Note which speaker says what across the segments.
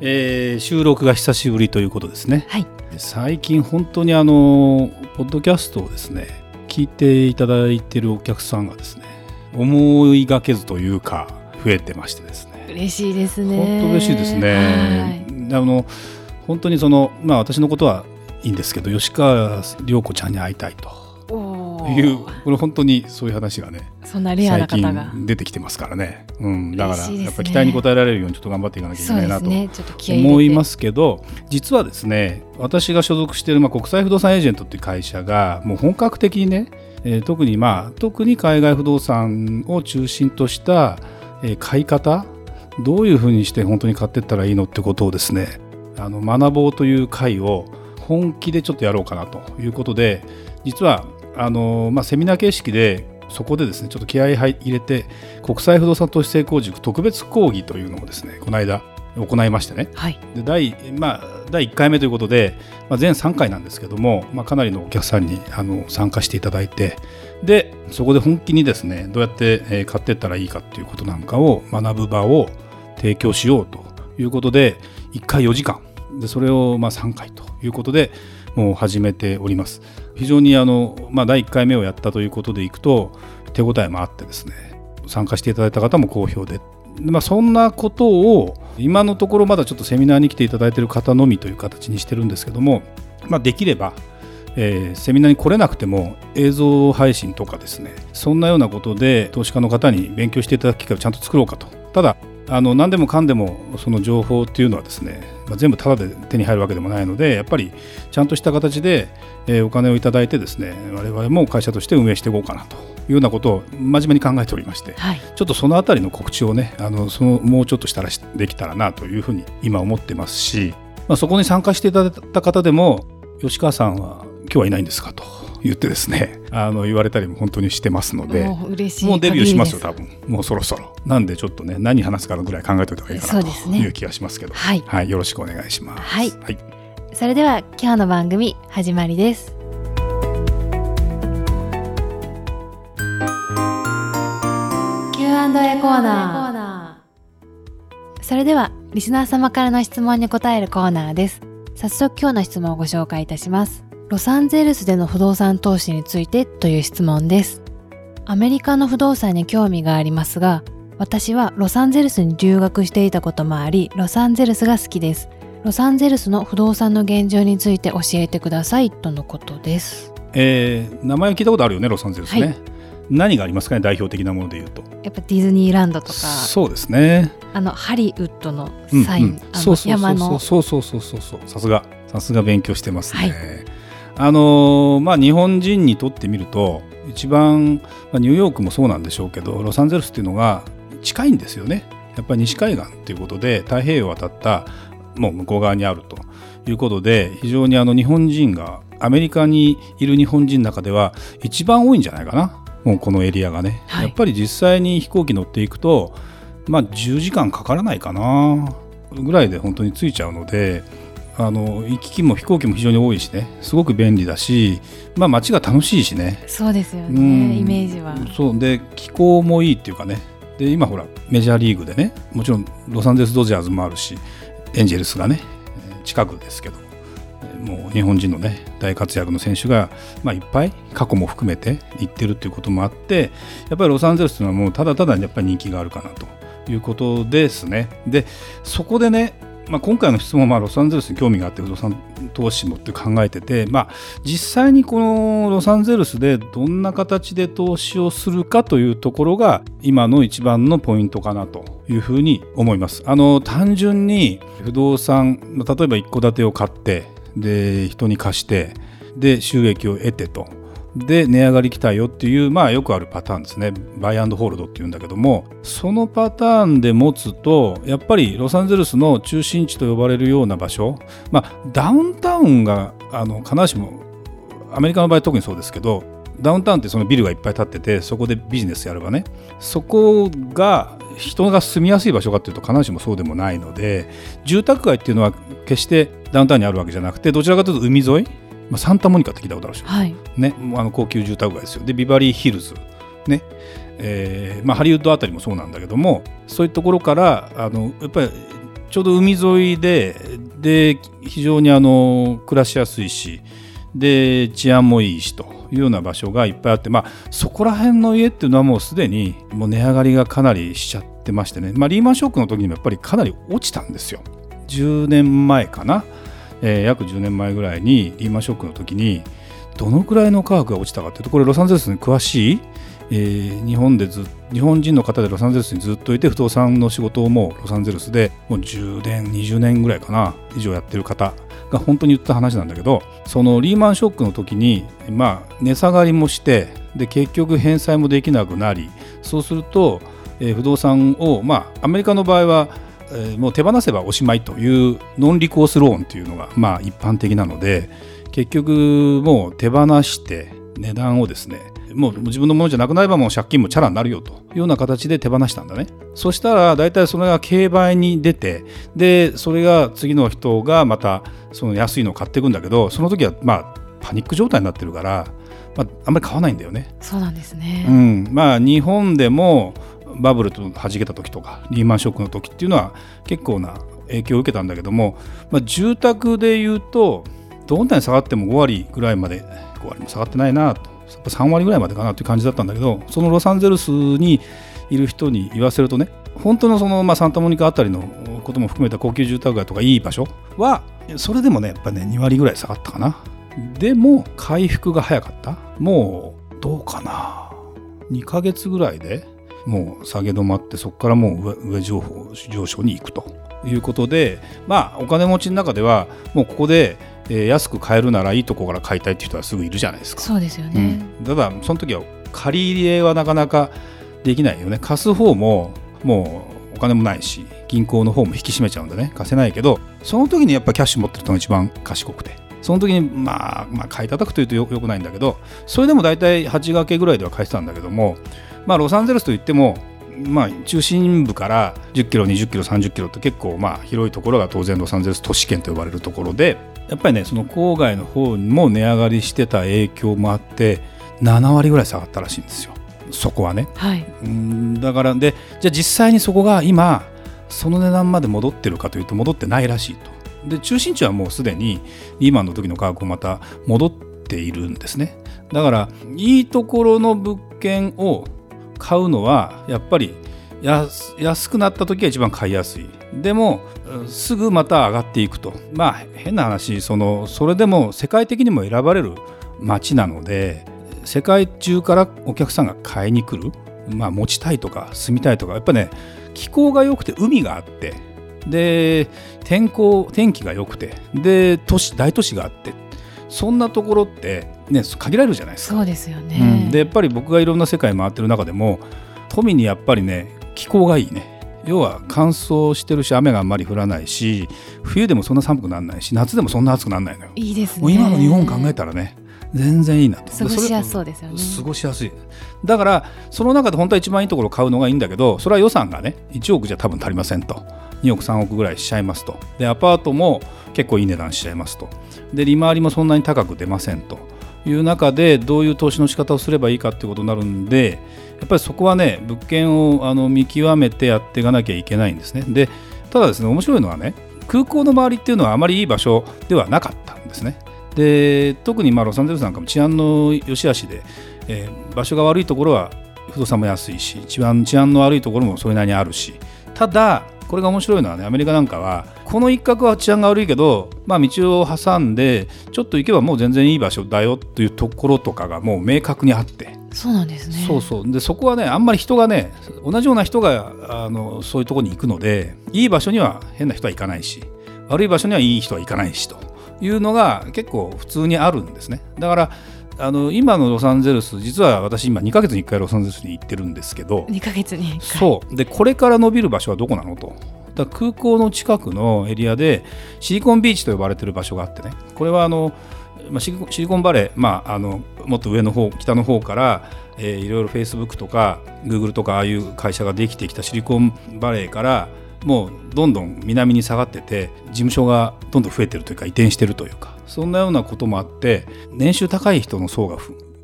Speaker 1: えー、収録が久しぶりということですね、
Speaker 2: はい、
Speaker 1: 最近本当にあのポッドキャストをですね聞いていただいているお客さんがですね思いがけずというか増えてましてですね。
Speaker 2: 嬉しいですね。
Speaker 1: 本当嬉しいですね。あの本当にそのまあ私のことはいいんですけど吉川涼子ちゃんに会いたいというこれ本当にそういう話がね
Speaker 2: そんなレアな方が。
Speaker 1: 出てきてますからね、うん、だからやっぱ期待に応えられるようにちょっと頑張っていかなきゃいけないなと思いますけど、実はですね私が所属しているまあ国際不動産エージェントっていう会社がもう本格的にね、えー、特にまあ特に海外不動産を中心とした、えー、買い方どういうふうにして本当に買っていったらいいのってことをですねあの学ぼうという会を本気でちょっとやろうかなということで実はあの、まあ、セミナー形式でそこでですねちょっと気合い入れて国際不動産投資成功塾特別講義というのをですねこの間行いましてね、
Speaker 2: はい、
Speaker 1: で第まあ、第1回目ということで、まあ、全3回なんですけども、まあ、かなりのお客さんにあの参加していただいてでそこで本気にですねどうやって買っていったらいいかっていうことなんかを学ぶ場を提供しようということで1回4時間。でそれをまあ3回ということでもう始めております。非常にあの、まあ、第1回目をやったということでいくと手応えもあってですね参加していただいた方も好評で。まあ、そんなことを今のところまだちょっとセミナーに来ていただいている方のみという形にしてるんですけども、まあ、できれば、えー、セミナーに来れなくても映像配信とかですねそんなようなことで投資家の方に勉強していただく機会をちゃんと作ろうかと。ただあの何でもかんでもその情報っていうのはですね、まあ、全部タダで手に入るわけでもないのでやっぱりちゃんとした形で、えー、お金をいただいてですね我々も会社として運営していこうかなというようなことを真面目に考えておりまして、はい、ちょっとそのあたりの告知をねあのそのもうちょっとしたらできたらなというふうに今思ってますし、まあ、そこに参加していただいた方でも吉川さんは今日はいないんですかと言ってですねあの言われたりも本当にしてますので
Speaker 2: もう嬉しい
Speaker 1: もうデビューしますよ多分。もうそろそろ。なんでちょっとね何話すかぐらい考えておいた方がいいかなという気がしますけど、ね、
Speaker 2: はい、
Speaker 1: はい、よろしくお願いします。
Speaker 2: はい、はい、それでは今日の番組始まりです。Q&A コーナー。それではリスナー様からの質問に答えるコーナーです。早速今日の質問をご紹介いたしますロサンゼルスでの不動産投資についてという質問です。アメリカの不動産に興味がありますが、私はロサンゼルスに留学していたこともあり、ロサンゼルスが好きです。ロサンゼルスの不動産の現状について教えてくださいとのことです。
Speaker 1: えー、名前を聞いたことあるよね、ロサンゼルスね。はい、何がありますかね、代表的なものでいうと。
Speaker 2: やっぱディズニーランドとか。
Speaker 1: そうですね。
Speaker 2: あのハリウッドのサイン、うんうん、あの山の。
Speaker 1: そうそうそうそうそう、さすが、さすが勉強してますね。はいあのまあ、日本人にとってみると一番、まあ、ニューヨークもそうなんでしょうけどロサンゼルスっていうのが近いんですよね。やっぱり西海岸ということで太平洋を渡ったもう向こう側にあると。いうことで非常にあの日本人がアメリカにいる日本人の中では一番多いんじゃないかな。もうこのエリアがね、はい、やっぱり実際に飛行機乗っていくとまあ10時間かからないかな。ぐらいで本当に着いちゃうのであの行き来も飛行機も非常に多いしね。すごく便利だし、まあ、街が楽しいしね。
Speaker 2: そうですよね、うん、イメージは。
Speaker 1: そう。で気候もいいっていうかね。で今ほらメジャーリーグでねもちろんロサンゼルス・ドジャーズもあるしエンジェルスがね近くですけどもう日本人のね大活躍の選手が、まあ、いっぱい過去も含めて行ってるっていうこともあってやっぱりロサンゼルスというのはもうただただやっぱり人気があるかなということですね。でそこでねまあ、今回の質問はロサンゼルスに興味があって不動産投資もって考えてて、まあ、実際にこのロサンゼルスでどんな形で投資をするかというところが今の一番のポイントかなというふうに思います。あの単純に不動産例えば一戸建てを買ってで人に貸してで収益を得てとで値上がり来たよっていうまあよくあるパターンですね。バイアンドホールドっていうんだけども。そのパターンで持つとやっぱりロサンゼルスの中心地と呼ばれるような場所まあダウンタウンがあの必ずしもアメリカの場合特にそうですけどダウンタウンってそのビルがいっぱい建っててそこでビジネスやればね。そこが人が住みやすい場所かっていうと必ずしもそうでもないので住宅街っていうのは決してダウンタウンにあるわけじゃなくてどちらかというと海沿い、まあ、サンタモニカって聞いたことあるでしょ、
Speaker 2: はい。
Speaker 1: ね、あの高級住宅街ですよ。でビバリーヒルズ、ね。えーまあ、ハリウッドあたりもそうなんだけどもそういうところからあのやっぱりちょうど海沿いでで非常にあの暮らしやすいしで治安もいいしというような場所がいっぱいあって、まあ、そこら辺の家っていうのはもうすでにもう値上がりがかなりしちゃってましてね、まあ、リーマンショックの時にもやっぱりかなり落ちたんですよ。10年前かな、えー約10年前ぐらいにリーマンショックの時にどのくらいの価格が落ちたかというとこれロサンゼルスに詳しい、えー日本でず日本人の方でロサンゼルスにずっといて不動産の仕事をもうロサンゼルスでもう10年20年ぐらいかな以上やってる方が本当に言った話なんだけどそのリーマンショックの時にまあ値下がりもしてで結局返済もできなくなりそうすると、えー不動産をまあアメリカの場合はえーもう手放せばおしまいというノンリコースローンというのがまあ一般的なので結局もう手放して値段をですねもう自分のものじゃなくなればもう借金もチャラになるよというような形で手放したんだね。そしたら大体それが競売に出てでそれが次の人がまたその安いのを買っていくんだけどその時はまあパニック状態になってるから、まあ、あんまり買わないんだよね。
Speaker 2: そうなんですね。
Speaker 1: うん、まあ日本でもバブルと弾けた時とかリーマンショックの時っていうのは結構な影響を受けたんだけども、まあ、住宅でいうとどんなに下がっても5割ぐらいまで5割も下がってないなと。3割ぐらいまでかなという感じだったんだけどそのロサンゼルスにいる人に言わせるとね本当のその、まあ、サンタモニカあたりのことも含めた高級住宅街とかいい場所はそれでもねやっぱね2割ぐらい下がったかな。でも回復が早かった。もうどうかな。2ヶ月ぐらいでもう下げ止まってそこからもう上上上上昇に行くということでまあお金持ちの中ではもうここで、えー安く買えるならいいとこから買いたいっていう人はすぐいるじゃないですか。
Speaker 2: そうですよね。
Speaker 1: うん、ただその時は借り入れはなかなかできないよね貸す方ももうお金もないし銀行の方も引き締めちゃうんでね貸せないけどその時にやっぱキャッシュ持ってる人が一番賢くてその時にまあまあ買い叩くというとよよくないんだけどそれでも大体8掛けぐらいでは返してたんだけどもまあロサンゼルスといってもまあ、中心部から10キロ、20キロ、30キロって結構まあ広いところが当然ロサンゼルス都市圏と呼ばれるところでやっぱりねその郊外の方にも値上がりしてた影響もあって7割ぐらい下がったらしいんですよ。そこはね。
Speaker 2: はい。
Speaker 1: うんだからでじゃあ実際にそこが今その値段まで戻ってるかというと戻ってないらしいとで中心地はもうすでにリーマンの時の価格をまた戻っているんですね。だからいいところの物件を買うのはやっぱり安くなった時が一番買いやすい。でもすぐまた上がっていくと。まあ変な話そのそれでも世界的にも選ばれる街なので世界中からお客さんが買いに来る、まあ、持ちたいとか住みたいとかやっぱね気候が良くて海があってで天候天気が良くてで都市大都市があってそんなところって、ね、限られるじゃないですか。
Speaker 2: そうですよ
Speaker 1: う
Speaker 2: ね。
Speaker 1: んでやっぱり僕がいろんな世界回ってる中でも富にやっぱりね気候がいいね要は乾燥してるし雨があんまり降らないし冬でもそんな寒くならないし夏でもそんな暑くならないのよ。
Speaker 2: いいですね。
Speaker 1: もう今の日本考えたらね全然いいなと。
Speaker 2: 過ごしやす
Speaker 1: そ
Speaker 2: そうですよね。
Speaker 1: れ過ごしやすい。だからその中で本当は一番いいところを買うのがいいんだけどそれは予算がね1億じゃ多分足りませんと。2億3億ぐらいしちゃいますと。でアパートも結構いい値段しちゃいますと。で利回りもそんなに高く出ませんと。いう中でどういう投資の仕方をすればいいかっていうことになるんでやっぱりそこはね物件をあの見極めてやっていかなきゃいけないんですね。でただですね面白いのはね空港の周りっていうのはあまりいい場所ではなかったんですねで特にまあロサンゼルスなんかも治安の良し悪しで、えー場所が悪いところは不動産も安いし一番治安の悪いところもそれなりにあるし。ただこれが面白いのはねアメリカなんかはこの一角は治安が悪いけど、まあ、道を挟んでちょっと行けばもう全然いい場所だよというところとかがもう明確にあって、
Speaker 2: そうなんですね。
Speaker 1: そうそう。でそこはねあんまり人がね同じような人があのそういうところに行くのでいい場所には変な人は行かないし悪い場所にはいい人は行かないしというのが結構普通にあるんですね。だからあの今のロサンゼルス実は私今2ヶ月に1回ロサンゼルスに行ってるんですけど。
Speaker 2: 2ヶ月に1回。
Speaker 1: そう。でこれから伸びる場所はどこなのと。だ空港の近くのエリアでシリコンビーチと呼ばれてる場所があってね。これはあのまあ、シリコシリコンバレー、まあ、あのもっと上の方北の方から、えーいろいろフェイスブックとかグーグルとかああいう会社ができてきたシリコンバレーからもうどんどん南に下がってて事務所がどんどん増えてるというか移転してるというかそんなようなこともあって年収高い人の層が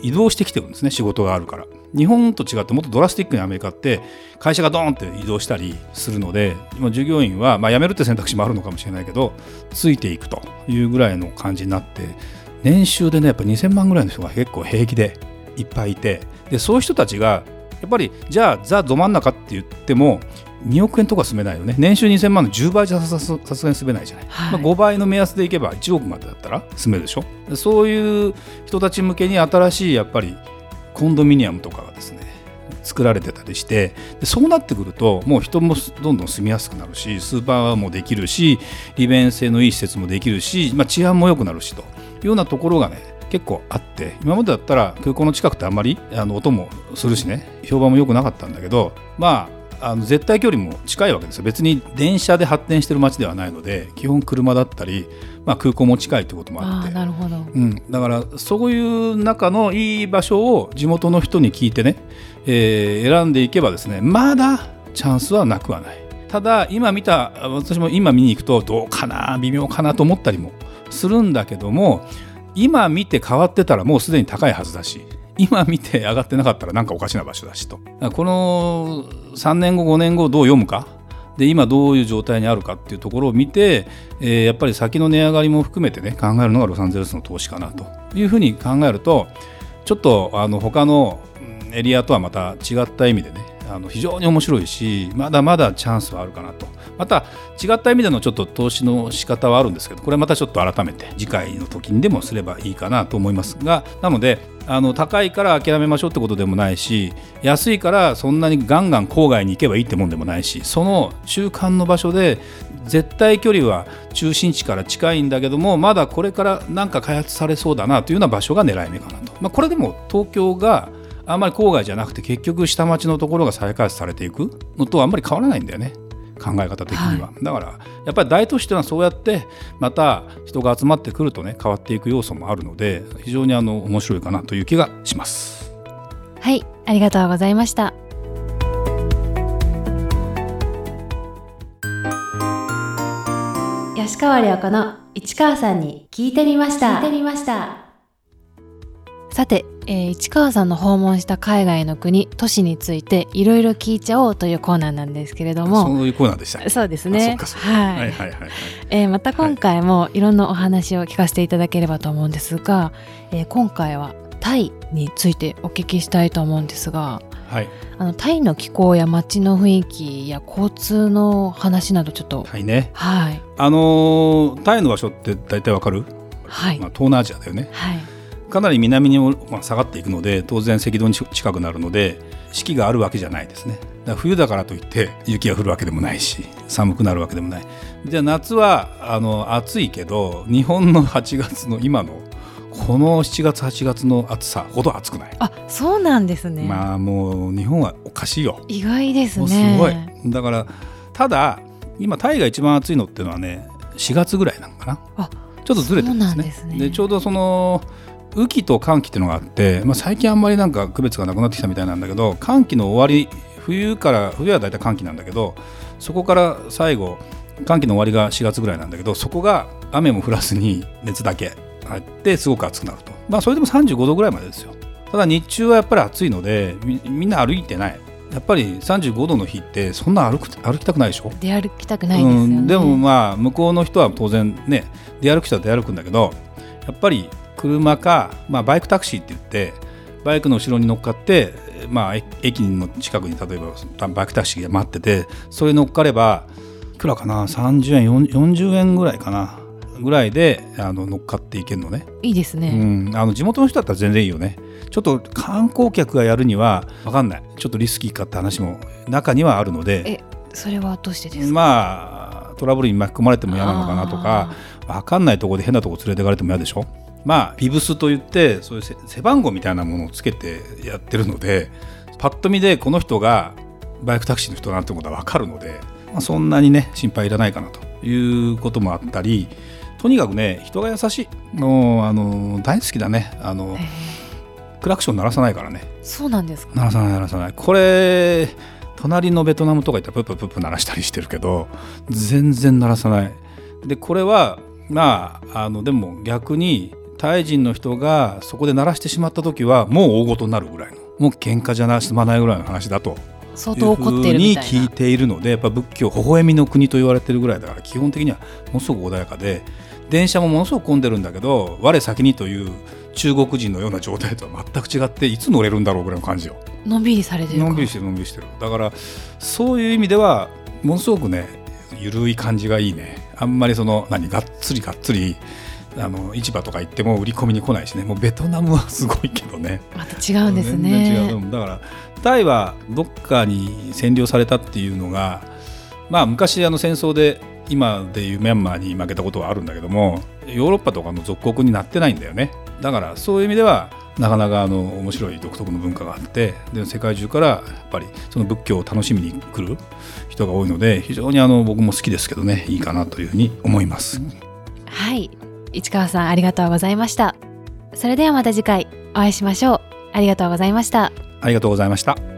Speaker 1: 移動してきてるんですね仕事があるから。日本と違ってもっとドラスティックにアメリカって会社がドーンって移動したりするので今従業員は、まあ、辞めるって選択肢もあるのかもしれないけどついていくというぐらいの感じになって年収でねやっぱ2000万ぐらいの人が結構平気でいっぱいいて。でそういう人たちがやっぱりじゃあザ・ど真ん中って言っても2億円とか住めないよね。年収2000万の10倍じゃさすがに住めないじゃない、
Speaker 2: はい。
Speaker 1: まあ、5倍の目安でいけば1億までだったら住めるでしょ。でそういう人たち向けに新しいやっぱりコンドミニアムとかがですね作られてたりしてでそうなってくるともう人もどんどん住みやすくなるしスーパーもできるし利便性のいい施設もできるし、まあ、治安も良くなるしというようなところがね結構あって今までだったら空港の近くってあんまりあの音もするしね評判も良くなかったんだけどまああの絶対距離も近いわけですよ。別に電車で発展してる街ではないので基本車だったり、まあ、空港も近いということもあって。
Speaker 2: なるほど。
Speaker 1: うん、だからそういう中のいい場所を地元の人に聞いてね、えー選んでいけばですねまだチャンスはなくはない。ただ今見た私も今見に行くとどうかな微妙かなと思ったりもするんだけども今見て変わってたらもうすでに高いはずだし今見て上がってなかったらなんかおかしな場所だしと。だこの3年後5年後どう読むか。で今どういう状態にあるかっていうところを見て、えーやっぱり先の値上がりも含めてね考えるのがロサンゼルスの投資かなというふうに考えるとちょっとあの他のエリアとはまた違った意味でねあの非常に面白いしまだまだチャンスはあるかなと。また違った意味でのちょっと投資の仕方はあるんですけどこれまたちょっと改めて次回の時にでもすればいいかなと思いますがなのであの高いから諦めましょうってことでもないし安いからそんなにガンガン郊外に行けばいいってもんでもないしその中間の場所で絶対距離は中心地から近いんだけどもまだこれから何か開発されそうだなというような場所が狙い目かなと、まあ、これでも東京があんまり郊外じゃなくて結局下町のところが再開発されていくのとあんまり変わらないんだよね。考え方的には、だからやっぱり大都市というのはそうやってまた人が集まってくるとね変わっていく要素もあるので非常にあの面白いかなという気がします。
Speaker 2: はい。ありがとうございました。吉川良子の市川さんに聞いてみました。聞いてみましたさて、えー市川さんの訪問した海外の国都市についていろいろ聞いちゃおうというコーナーなんですけれども
Speaker 1: そういうコーナーでしたね。
Speaker 2: そうです
Speaker 1: あ
Speaker 2: ねはい、
Speaker 1: はいはいはいはい。
Speaker 2: えーまた今回もいろんなお話を聞かせていただければと思うんですが、えー今回はタイについてお聞きしたいと思うんですが
Speaker 1: はい。
Speaker 2: あのタイの気候や街の雰囲気や交通の話などちょっと
Speaker 1: はいね。
Speaker 2: はい
Speaker 1: あのータイの場所って大体わかる？
Speaker 2: はい、
Speaker 1: まあ東南アジアだよね。
Speaker 2: はい
Speaker 1: かなり南にも、まあ、下がっていくので当然赤道に近くなるので四季があるわけじゃないですね。だ冬だからといって雪が降るわけでもないし寒くなるわけでもない。じゃあ夏はあの暑いけど日本の8月の今のこの7月8月の暑さほど暑くない、
Speaker 2: あそうなんですね、
Speaker 1: まあもう日本はおかしいよ。
Speaker 2: 意外ですね。
Speaker 1: すごい。だからただ今タイが一番暑いのっていうのはね4月ぐらいなのかな。
Speaker 2: あ
Speaker 1: ちょっとずれてるんですね。
Speaker 2: ですね
Speaker 1: ちょうどその雨季と寒気っていうのがあって、まあ、最近あんまりなんか区別がなくなってきたみたいなんだけど寒気の終わり冬から冬は大体寒気なんだけどそこから最後寒気の終わりが4月ぐらいなんだけどそこが雨も降らずに熱だけ入ってすごく暑くなると。まあそれでも35度ぐらいまでですよ。ただ日中はやっぱり暑いのでみみんな歩いてない。やっぱり35度の日ってそんな歩く歩きたくないでしょ？
Speaker 2: 出歩きたくないですよね、
Speaker 1: うん、でもまあ向こうの人は当然ね出歩く人は出歩くんだけどやっぱり車か、まあ、バイクタクシーって言ってバイクの後ろに乗っかって、まあ、え駅の近くに例えばバイクタクシーが待っててそれに乗っかればいくらかな？30円40 40円ぐらいかな？ぐらいであの乗っかっていけるのね、
Speaker 2: いいです
Speaker 1: う
Speaker 2: ね、
Speaker 1: ん、あの地元の人だったら全然いいよね。ちょっと観光客がやるには分かんない。ちょっとリスキーかって話も中にはあるので。
Speaker 2: えそれはどうしてですか？
Speaker 1: まあトラブルに巻き込まれても嫌なのかなとか分かんないところで変なとこ連れてかれても嫌でしょ？まあビブスといってそういう背番号みたいなものをつけてやってるのでパッと見でこの人がバイクタクシーの人だなってことは分かるので、まあ、そんなにね心配いらないかなということもあったりとにかくね人が優しい。もうあの大好きだね。あのクラクション鳴らさないからね。
Speaker 2: そうなんですか？
Speaker 1: 鳴らさない鳴らさない。これ隣のベトナムとか行ったらプッププップ鳴らしたりしてるけど全然鳴らさない。でこれはまああのでも逆にタイ人の人がそこで鳴らしてしまった時はもう大ごとになるぐらいのもう喧嘩じゃな済まないぐらいの話だと。
Speaker 2: 相当怒ってる
Speaker 1: に聞いているのでやっぱ仏教微笑みの国と言われてるぐらいだから基本的にはものすごく穏やかで電車もものすごく混んでるんだけど我先にという中国人のような状態とは全く違っていつ乗れるんだろうぐらいの感じよ。
Speaker 2: のんびりされてる
Speaker 1: のんびりしてるのんびりしてる。だからそういう意味ではものすごくねゆるい感じがいいね。あんまりその何がっつりがっつりあの市場とか行っても売り込みに来ないしね。もうベトナムはすごいけどね。
Speaker 2: また違うんですね。
Speaker 1: だからタイはどっかに占領されたっていうのがまあ昔あの戦争で今でいうミャンマーに負けたことはあるんだけどもヨーロッパとかの属国になってないんだよね。だからそういう意味ではなかなかあの面白い独特の文化があってで世界中からやっぱりその仏教を楽しみに来る人が多いので非常にあの僕も好きですけどね。いいかなというふうに思います。
Speaker 2: はい市川さんありがとうございました。それではまた次回お会いしましょう。ありがとうございました。
Speaker 1: ありがとうございました。